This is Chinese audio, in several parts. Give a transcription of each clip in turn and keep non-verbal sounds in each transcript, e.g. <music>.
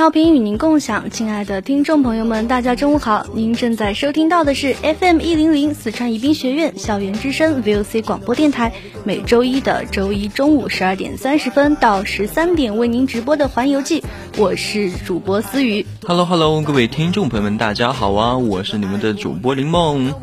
调频与您共享，亲爱的听众朋友们，大家中午好！您正在收听到的是 FM 一零零四川宜宾学院校园之声 VOC 广播电台，每周一的周一中午十二点三十分到十三点为您直播的环游记，我是主播思雨。Hello Hello，各位听众朋友们，大家好啊！我是你们的主播林梦。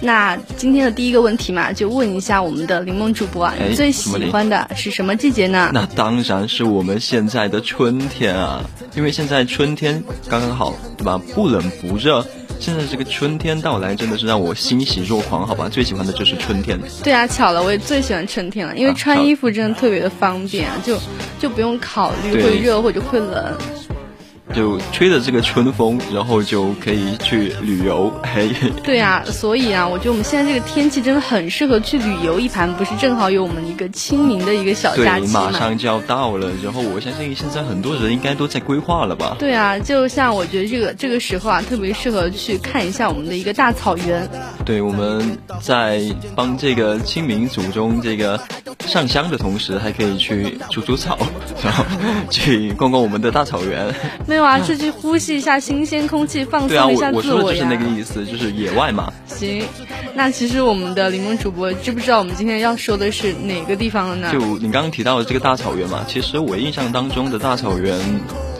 那今天的第一个问题嘛，就问一下我们的林梦主播啊，你最喜欢的是什么季节呢？<laughs> 那当然是我们现在的春天啊，因为现在春天刚刚好，对吧？不冷不热，现在这个春天到来真的是让我欣喜若狂，好吧？最喜欢的就是春天。对啊，巧了，我也最喜欢春天了，因为穿衣服真的特别的方便，就就不用考虑会热或者会冷。就吹着这个春风，然后就可以去旅游。嘿，对呀，所以啊，我觉得我们现在这个天气真的很适合去旅游一盘，不是正好有我们一个清明的一个小假期马上就要到了，然后我相信现在很多人应该都在规划了吧？对啊，就像我觉得这个这个时候啊，特别适合去看一下我们的一个大草原。对，我们在帮这个清明祖宗这个上香的同时，还可以去除除草，<laughs> 然后去逛逛我们的大草原。<laughs> 没有啊，是去呼吸一下新鲜空气，放松一下自我呀。我说的就是那个意思，就是野外嘛。行，那其实我们的柠檬主播知不知道我们今天要说的是哪个地方了呢？就你刚刚提到的这个大草原嘛，其实我印象当中的大草原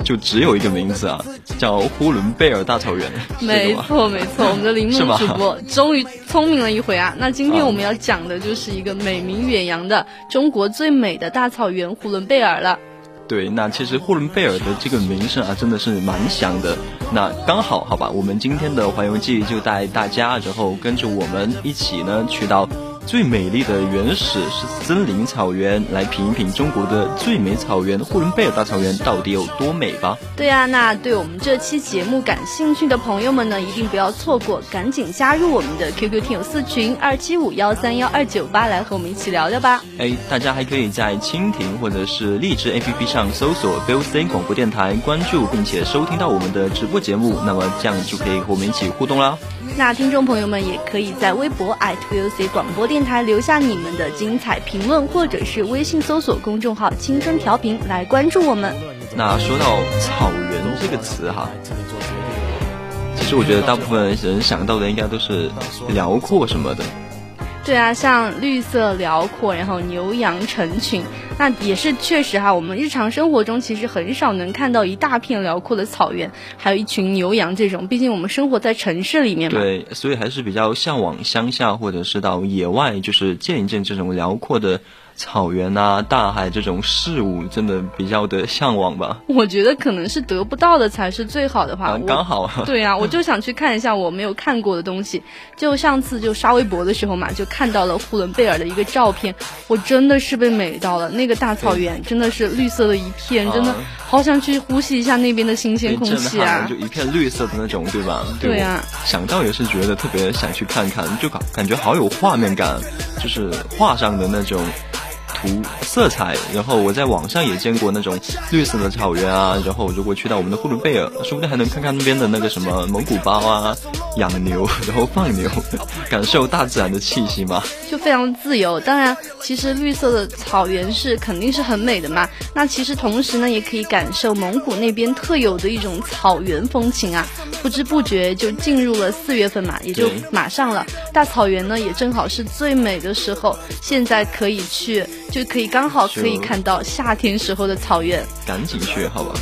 就只有一个名字啊，叫呼伦贝尔大草原。<laughs> 没错没错，我们的柠檬主播 <laughs> 终于聪明了一回啊。那今天我们要讲的就是一个美名远扬的中国最美的大草原——呼伦贝尔了。对，那其实呼伦贝尔的这个名声啊，真的是蛮响的。那刚好，好吧，我们今天的环游记就带大家，然后跟着我们一起呢，去到。最美丽的原始是森林草原，来品一品中国的最美草原——呼伦贝尔大草原到底有多美吧？对啊，那对我们这期节目感兴趣的朋友们呢，一定不要错过，赶紧加入我们的 QQ 听友四群二七五幺三幺二九八，来和我们一起聊聊吧。哎，大家还可以在蜻蜓或者是荔枝 APP 上搜索 VOC 广播电台，关注并且收听到我们的直播节目，那么这样就可以和我们一起互动啦。那听众朋友们也可以在微博 @VOC 广播电台留下你们的精彩评论，或者是微信搜索公众号“青春调频”来关注我们。那说到草原这个词哈，其实我觉得大部分人想到的应该都是辽阔什么的。对啊，像绿色辽阔，然后牛羊成群，那也是确实哈。我们日常生活中其实很少能看到一大片辽阔的草原，还有一群牛羊这种。毕竟我们生活在城市里面嘛。对，所以还是比较向往乡下，或者是到野外，就是见一见这种辽阔的。草原啊，大海这种事物真的比较的向往吧。我觉得可能是得不到的才是最好的话。刚好。<laughs> 对呀，我就想去看一下我没有看过的东西。就上次就刷微博的时候嘛，就看到了呼伦贝尔的一个照片，我真的是被美到了。那个大草原真的是绿色的一片，真的好想去呼吸一下那边的新鲜空气啊！就一片绿色的那种，对吧？对呀。想到也是觉得特别想去看看，就感感觉好有画面感，就是画上的那种。图色彩，然后我在网上也见过那种绿色的草原啊，然后如果去到我们的呼伦贝尔，说不定还能看看那边的那个什么蒙古包啊，养牛，然后放牛，<laughs> 感受大自然的气息嘛，就非常自由。当然，其实绿色的草原是肯定是很美的嘛。那其实同时呢，也可以感受蒙古那边特有的一种草原风情啊。不知不觉就进入了四月份嘛，也就马上了。大草原呢也正好是最美的时候，现在可以去，就可以刚好可以看到夏天时候的草原。赶紧去，好吧。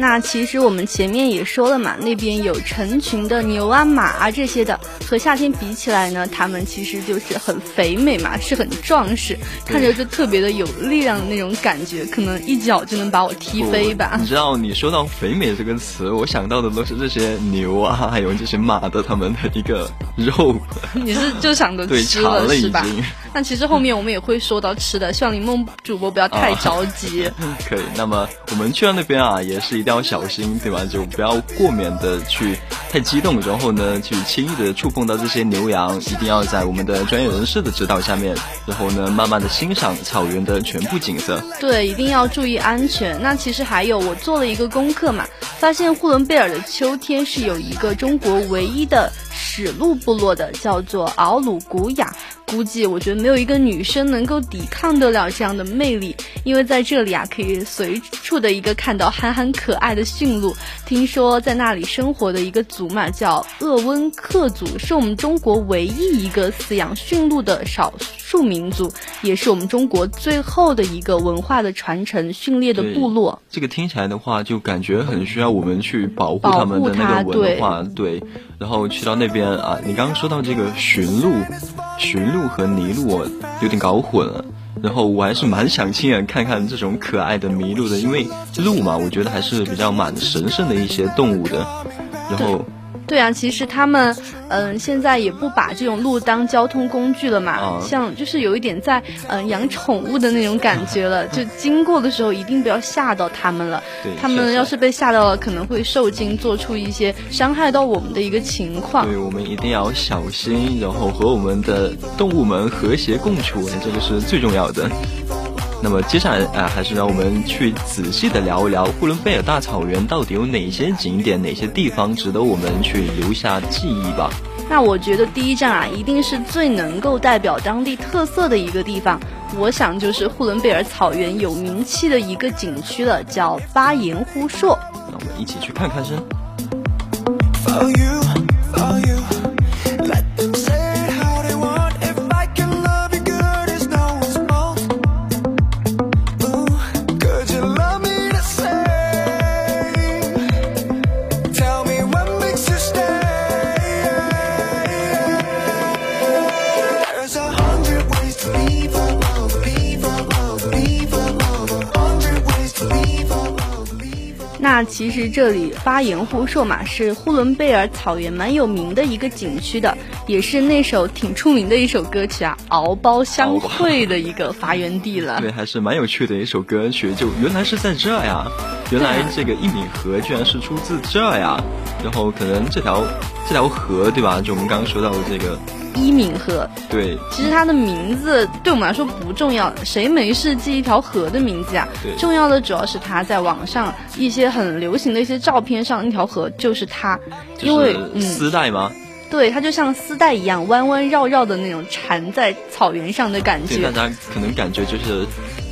那其实我们前面也说了嘛，那边有成群的牛啊、马啊这些的，和夏天比起来呢，它们其实就是很肥美嘛，是很壮实，看着就特别的有力量的那种感觉，可能一脚就能把我踢飞吧。你知道，你说到肥美这个词，我想到的都是这些牛啊，还有这些马的它们的一个肉。<laughs> 你是就想着吃了是吧？<laughs> 那其实后面我们也会说到吃的，希望林梦主播不要太着急。<laughs> 可以，那么我们去到那边啊，也是一定要小心，对吧？就不要过敏的去太激动，然后呢，去轻易的触碰到这些牛羊，一定要在我们的专业人士的指导下面，然后呢，慢慢的欣赏草原的全部景色。对，一定要注意安全。那其实还有，我做了一个功课嘛，发现呼伦贝尔的秋天是有一个中国唯一的史路部落的，叫做敖鲁古雅。估计我觉得没有一个女生能够抵抗得了这样的魅力，因为在这里啊，可以随处的一个看到憨憨可爱的驯鹿。听说在那里生活的一个族嘛，叫鄂温克族，是我们中国唯一一个饲养驯鹿的少数民族，也是我们中国最后的一个文化的传承训练的部落。这个听起来的话，就感觉很需要我们去保护他们的那个文化，对。然后去到那边啊，你刚刚说到这个驯鹿，驯鹿和麋鹿我有点搞混了。然后我还是蛮想亲眼看看这种可爱的麋鹿的，因为鹿嘛，我觉得还是比较蛮神圣的一些动物的。然后。对啊，其实他们嗯，现在也不把这种路当交通工具了嘛，像就是有一点在嗯养宠物的那种感觉了，就经过的时候一定不要吓到他们了。他们要是被吓到了，可能会受惊，做出一些伤害到我们的一个情况。对，我们一定要小心，然后和我们的动物们和谐共处，这个是最重要的。那么接下来啊，还是让我们去仔细的聊一聊呼伦贝尔大草原到底有哪些景点，哪些地方值得我们去留下记忆吧。那我觉得第一站啊，一定是最能够代表当地特色的一个地方，我想就是呼伦贝尔草原有名气的一个景区了，叫巴彦呼硕。那我们一起去看看先。其实这里巴彦呼硕嘛，是呼伦贝尔草原蛮有名的一个景区的，也是那首挺出名的一首歌曲啊，《敖包相会》的一个发源地了。<laughs> 对，还是蛮有趣的一首歌曲，就原来是在这呀，原来这个一米河居然是出自这呀，然后可能这条这条河对吧？就我们刚刚说到的这个。伊敏河，对，其实它的名字对我们来说不重要，谁没事记一条河的名字啊？对，重要的主要是它在网上一些很流行的一些照片上，那条河就是它，因为丝带吗？对，它就像丝带一样弯弯绕绕的那种缠在草原上的感觉。大家可能感觉就是。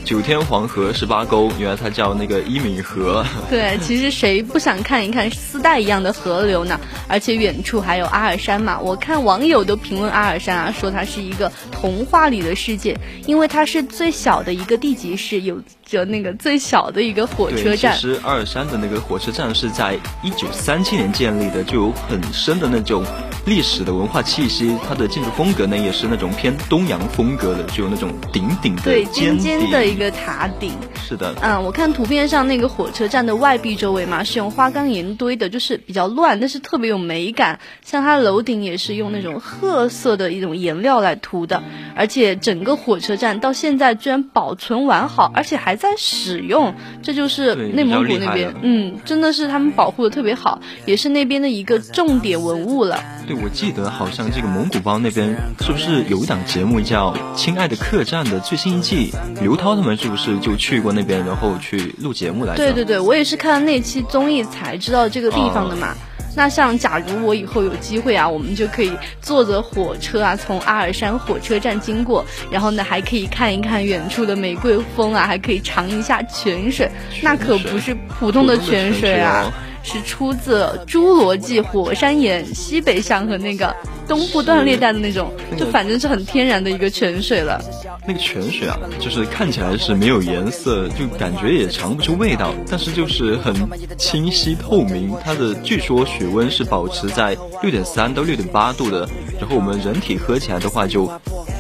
九天黄河十八沟，原来它叫那个伊敏河。<laughs> 对，其实谁不想看一看丝带一样的河流呢？而且远处还有阿尔山嘛。我看网友都评论阿尔山啊，说它是一个童话里的世界，因为它是最小的一个地级市，有着那个最小的一个火车站。其实阿尔山的那个火车站是在一九三七年建立的，就有很深的那种历史的文化气息。它的建筑风格呢，也是那种偏东洋风格的，就有那种顶顶的对尖尖的一个塔顶。是的，嗯，我看图片上那个火车站的外壁周围嘛，是用花岗岩堆的，就是比较乱，但是特别有美感。像它楼顶也是用那种褐色的一种颜料来涂的，而且整个火车站到现在居然保存完好，而且还在使用，这就是内蒙古那边，嗯，真的是他们保护的特别好，也是那边的一个重点文物了。对，我记得好像这个蒙古包那边是不是有一档节目叫《亲爱的客栈》的最新一季，刘涛他们是不是就去过那边，然后去录节目来？对对对，我也是看那期综艺才知道这个地方的嘛。那像假如我以后有机会啊，我们就可以坐着火车啊，从阿尔山火车站经过，然后呢还可以看一看远处的玫瑰峰啊，还可以尝一下泉水，那可不是普通的泉水啊。是出自侏罗纪火山岩西北向和那个东部断裂带的那种，就反正是很天然的一个泉水了。那个泉水啊，就是看起来是没有颜色，就感觉也尝不出味道，但是就是很清晰透明。它的据说水温是保持在六点三到六点八度的，然后我们人体喝起来的话就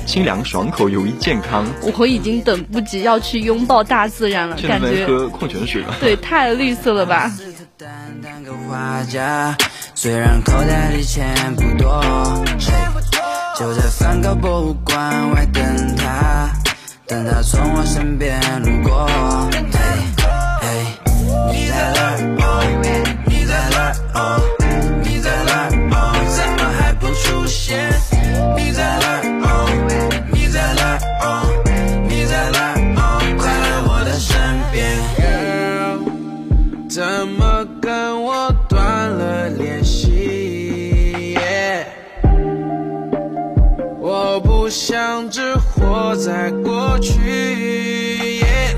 清凉爽口，有益健康。我已经等不及要去拥抱大自然了，感觉喝矿泉水了。对，太绿色了吧。大家，虽然口袋里钱不多，就在梵高博物馆外等他，等他从我身边路过。你在哪儿？你在哪儿？不想只活在过去。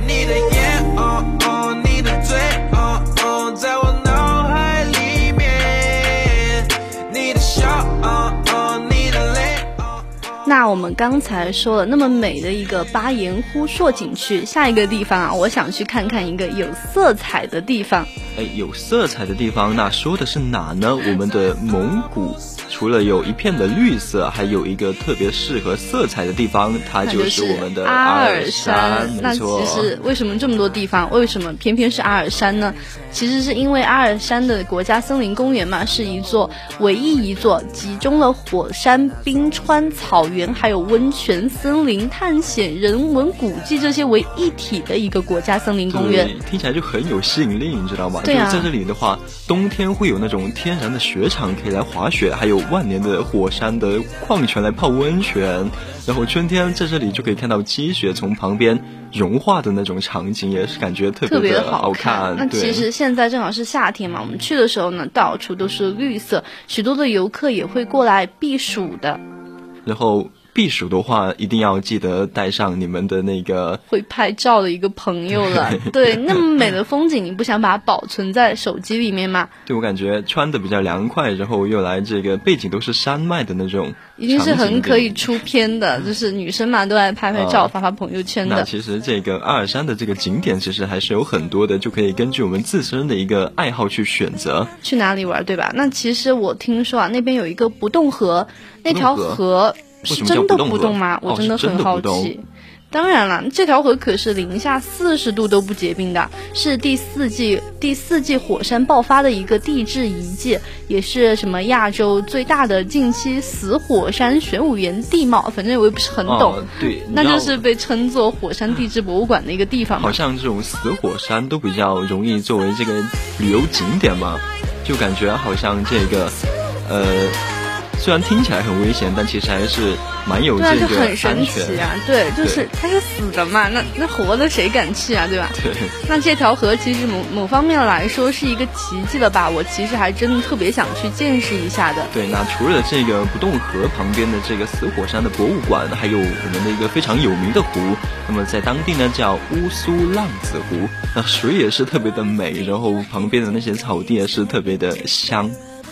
你的眼，哦哦，你的嘴，哦哦，在我脑海里面。你的笑，哦哦，你的泪。哦那我们刚才说了那么美的一个巴彦呼硕景区，下一个地方啊，我想去看看一个有色彩的地方。哎，有色彩的地方，那说的是哪呢？我们的蒙古。除了有一片的绿色，还有一个特别适合色彩的地方，它就是我们的阿尔山。那其实为什么这么多地方，为什么偏偏是阿尔山呢？其实是因为阿尔山的国家森林公园嘛，是一座唯一一座集中了火山、冰川、草原，还有温泉、森林、探险、人文古迹这些为一体的一个国家森林公园。听起来就很有吸引力，你知道吗？对啊。在这里的话，冬天会有那种天然的雪场可以来滑雪，还有。万年的火山的矿泉来泡温泉，然后春天在这里就可以看到积雪从旁边融化的那种场景，也是感觉特别的好看。那其实现在正好是夏天嘛，我们去的时候呢，到处都是绿色，许多的游客也会过来避暑的。然后。避暑的话，一定要记得带上你们的那个会拍照的一个朋友了。<laughs> 对，那么美的风景，你不想把它保存在手机里面吗？对我感觉穿的比较凉快，然后又来这个背景都是山脉的那种，一定是很可以出片的。就是女生嘛，都爱拍拍照、发发朋友圈的。那其实这个阿尔山的这个景点，其实还是有很多的，就可以根据我们自身的一个爱好去选择去哪里玩，对吧？那其实我听说啊，那边有一个不动河，那条河。是真的不动吗？我真的很好奇。当然了，这条河可是零下四十度都不结冰的，是第四季第四季火山爆发的一个地质遗迹，也是什么亚洲最大的近期死火山玄武岩地貌。反正我也不是很懂。对，那就是被称作火山地质博物馆的一个地方。好像这种死火山都比较容易作为这个旅游景点嘛，就感觉好像这个，呃。虽然听起来很危险，但其实还是蛮有对啊，这个就很神。奇啊！对，就是它是死的嘛，那那活的谁敢去啊？对吧？对，那这条河其实某某方面来说是一个奇迹了吧？我其实还真的特别想去见识一下的。对，那除了这个不动河旁边的这个死火山的博物馆，还有我们的一个非常有名的湖，那么在当地呢叫乌苏浪子湖，那水也是特别的美，然后旁边的那些草地也是特别的香。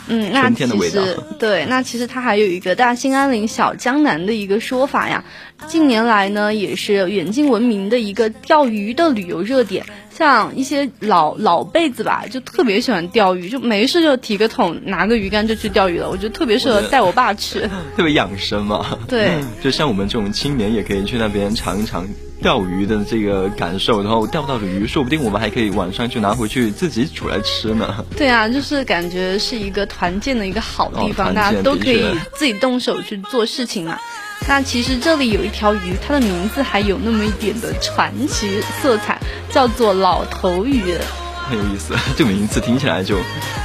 嗯，那春其实对，那其实它还有一个大兴安岭小江南的一个说法呀。近年来呢，也是远近闻名的一个钓鱼的旅游热点。像一些老老辈子吧，就特别喜欢钓鱼，就没事就提个桶，拿个鱼竿就去钓鱼了。我觉得特别适合带我爸去。<laughs> 特别养生嘛。对，<laughs> 就像我们这种青年也可以去那边尝一尝钓鱼的这个感受，然后钓到的鱼，说不定我们还可以晚上就拿回去自己煮来吃呢。对啊，就是感觉是一个团建的一个好地方，哦大家都可以自己动手去做事情嘛。那其实这里有一条鱼，它的名字还有那么一点的传奇色彩，叫做老头鱼。很有意思，<laughs> 这个名字听起来就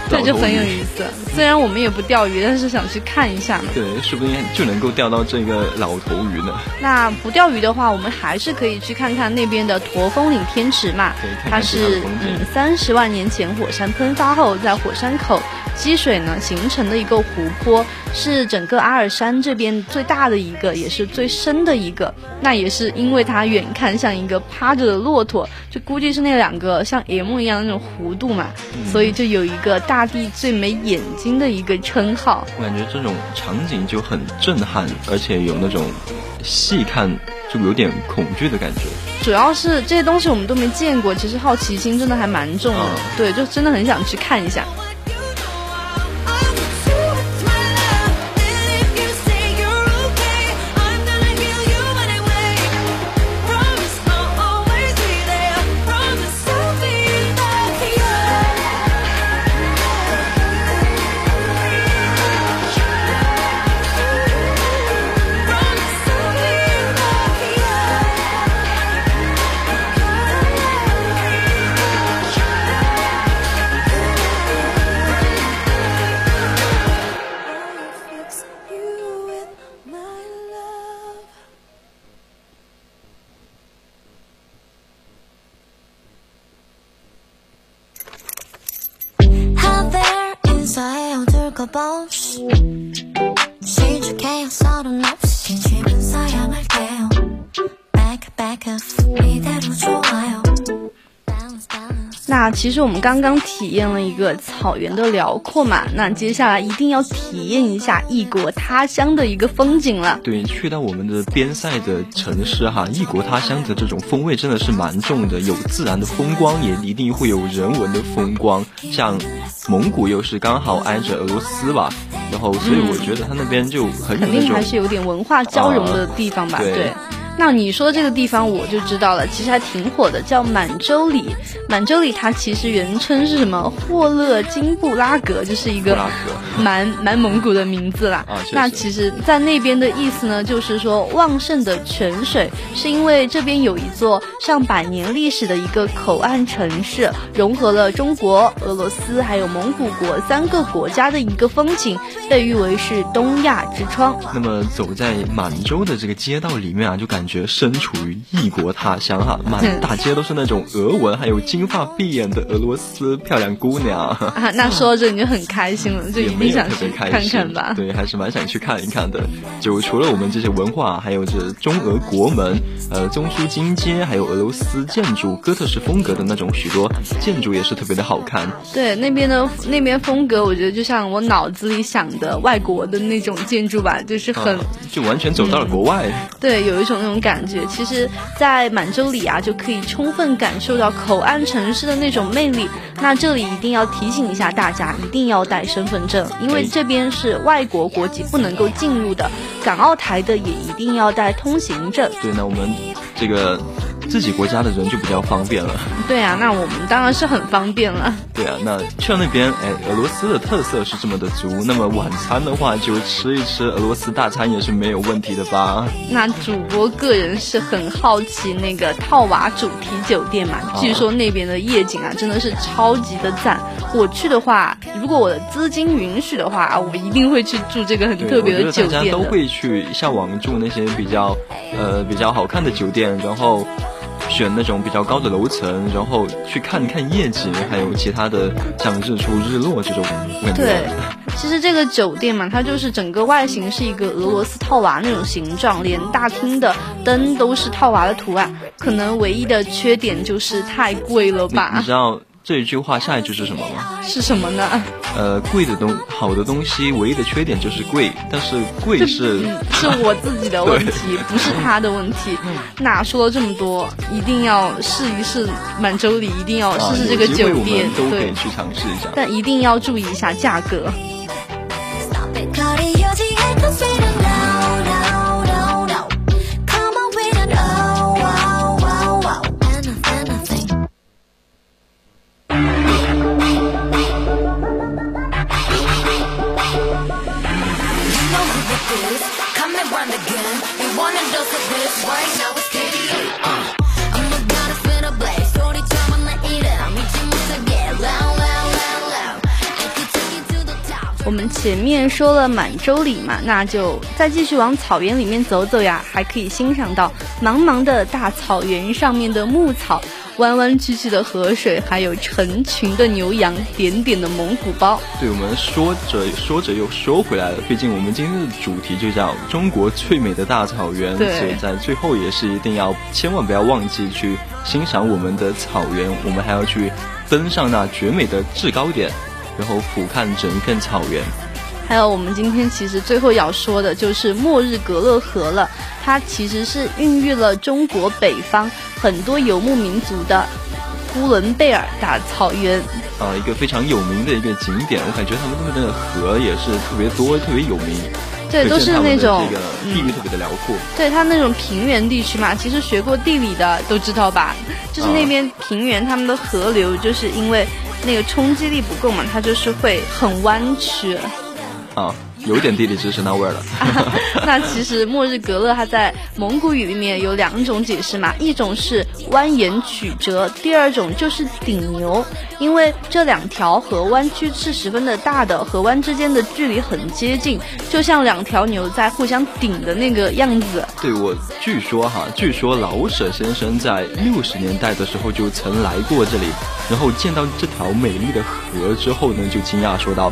对，就很有。意思。虽然我们也不钓鱼，但是想去看一下嘛。对，说不定就能够钓到这个老头鱼呢。那不钓鱼的话，我们还是可以去看看那边的驼峰岭天池嘛对看看它是嗯三十万年前火山喷发后，在火山口积水呢形成的一个湖泊，是整个阿尔山这边最大的一个，也是最深的一个。那也是因为它远看像一个趴着的骆驼，就估计是那两个像 M 一样的那种弧度嘛，嗯所以就有一个大地最美眼睛的一个称号。我感觉这种场景就很震撼，而且有那种细看就有点恐惧的感觉。主要是这些东西我们都没见过，其实好奇心真的还蛮重的。嗯对，就真的很想去看一下。其实我们刚刚体验了一个草原的辽阔嘛，那接下来一定要体验一下异国他乡的一个风景了。对，去到我们的边塞的城市哈，异国他乡的这种风味真的是蛮重的，有自然的风光，也一定会有人文的风光。像蒙古又是刚好挨着俄罗斯吧，然后所以我觉得他那边就很有那种肯定还是有点文化交融的地方吧？对。那你说这个地方我就知道了，其实还挺火的，叫满洲里。满洲里它其实原称是什么？霍勒金布拉格，就是一个蛮蛮蒙古的名字啦。啊那其实，在那边的意思呢，就是说旺盛的泉水，是因为这边有一座上百年历史的一个口岸城市，融合了中国、俄罗斯还有蒙古国三个国家的一个风情，被誉为是东亚之窗。那么走在满洲的这个街道里面啊，就感觉身处于异国他乡哈，满大街都是那种俄文，还有金发碧眼的俄罗斯漂亮姑娘。啊，那说到这你就很开心了，就一也没定想看心，看吧。对，还是蛮想去看一看的。就除了我们这些文化，还有这中俄国门、呃中苏金街，还有俄罗斯建筑哥特式风格的那种许多建筑，也是特别的好看。对那边的那边风格，我觉得就像我脑子里想的外国的那种建筑吧，就是很、啊就完全走到了国外。对，有一种那种感觉。其实，在满洲里啊，就可以充分感受到口岸城市的那种魅力。那这里一定要提醒一下大家，一定要带身份证，因为哎这边是外国国籍不能够进入的。港澳台的也一定要带通行证。对，那我们这个自己国家的人就比较方便了。对啊，那我们当然是很方便了。对啊，那去了那边，哎，俄罗斯的特色是这么的足，那么晚餐的话就吃一吃俄罗斯大餐也是没有问题的吧？那主播个人是很好奇那个套娃主题酒店嘛，据说那边的夜景啊真的是超级的赞。我去的话，如果我的资金允许的话，我一定会去住这个很特别的酒店大家都会去向往住那些比较呃比较好看的酒店，然后。选那种比较高的楼层，然后去看看夜景，还有其他的像日出日落这种感觉。对，其实这个酒店嘛，它就是整个外形是一个俄罗斯套娃那种形状，连大厅的灯都是套娃的图案。可能唯一的缺点就是太贵了吧？你知道？这一句话下一句是什么吗？是什么呢？呃，贵的东好的东西，唯一的缺点就是贵，但是贵是 <laughs> 是我自己的问题，不是他的问题。<laughs> 哪说了这么多，一定要试一试满洲里，一定要试试这个酒店，都可以去尝试一下。但一定要注意一下价格。我们前面说了满洲里嘛，那就再继续往草原里面走走呀，还可以欣赏到茫茫的大草原上面的牧草。弯弯曲曲的河水，还有成群的牛羊，点点的蒙古包。对，我们说着说着又说回来了，毕竟我们今天的主题就叫中国最美的大草原，所以在最后也是一定要千万不要忘记去欣赏我们的草原，我们还要去登上那绝美的制高点，然后俯瞰整一片草原。还有，我们今天其实最后要说的就是末日格勒河了。它其实是孕育了中国北方很多游牧民族的呼伦贝尔大草原。啊，一个非常有名的一个景点，我感觉他们那边的河也是特别多，特别有名。对，都是那种这个地域特别的辽阔。对，它那种平原地区嘛，其实学过地理的都知道吧？就是那边平原，他们的河流就是因为那个冲击力不够嘛，它就是会很弯曲。啊，有点地理知识那味儿了。<laughs> 那其实末日格勒它在蒙古语里面有两种解释嘛，一种是蜿蜒曲折，第二种就是顶牛。因为这两条河弯曲是十分的大的，河湾之间的距离很接近，就像两条牛在互相顶的那个样子。对我据说哈，据说老舍先生在六十年代的时候就曾来过这里，然后见到这条美丽的河之后呢，就惊讶说道。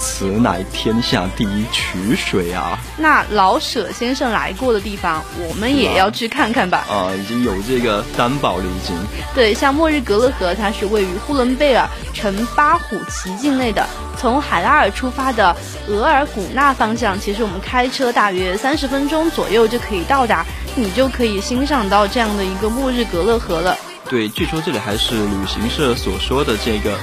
此乃天下第一曲水啊！那老舍先生来过的地方，我们也要去看看吧。啊，已经有这个担保了，已经。对，像末日格勒河，它是位于呼伦贝尔城巴虎旗境内的。从海拉尔出发的额尔古纳方向，其实我们开车大约三十分钟左右就可以到达，你就可以欣赏到这样的一个末日格勒河了。对，据说这里还是旅行社所说的这个。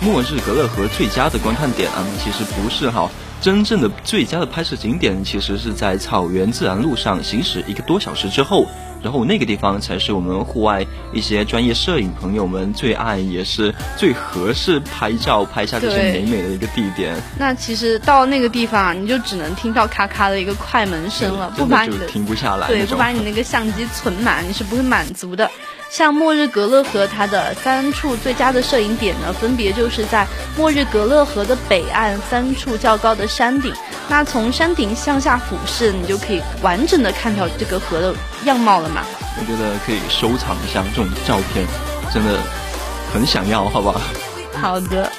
末日格勒河最佳的观看点啊，其实不是哈，真正的最佳的拍摄景点其实是在草原自然路上行驶一个多小时之后，然后那个地方才是我们户外一些专业摄影朋友们最爱也是最合适拍照拍下这些美美的一个地点。那其实到那个地方，你就只能听到咔咔的一个快门声了，不把你的停不下来，对，不把你那个相机存满，你是不会满足的。像末日格勒河，它的三处最佳的摄影点呢，分别就是在末日格勒河的北岸三处较高的山顶。那从山顶向下俯视，你就可以完整的看到这个河的样貌了嘛？我觉得可以收藏一下这种照片，真的很想要，好吧？好的。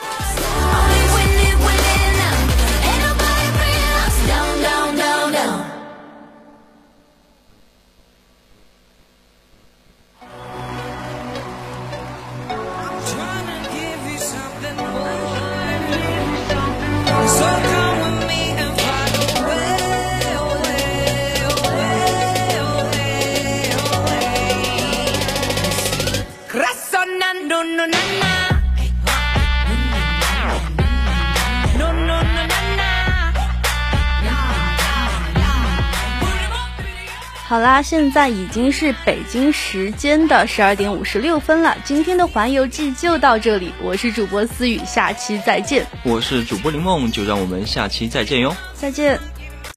啦，现在已经是北京时间的十二点五十六分了。今天的环游记就到这里，我是主播思雨，下期再见。我是主播林梦，就让我们下期再见哟。再见。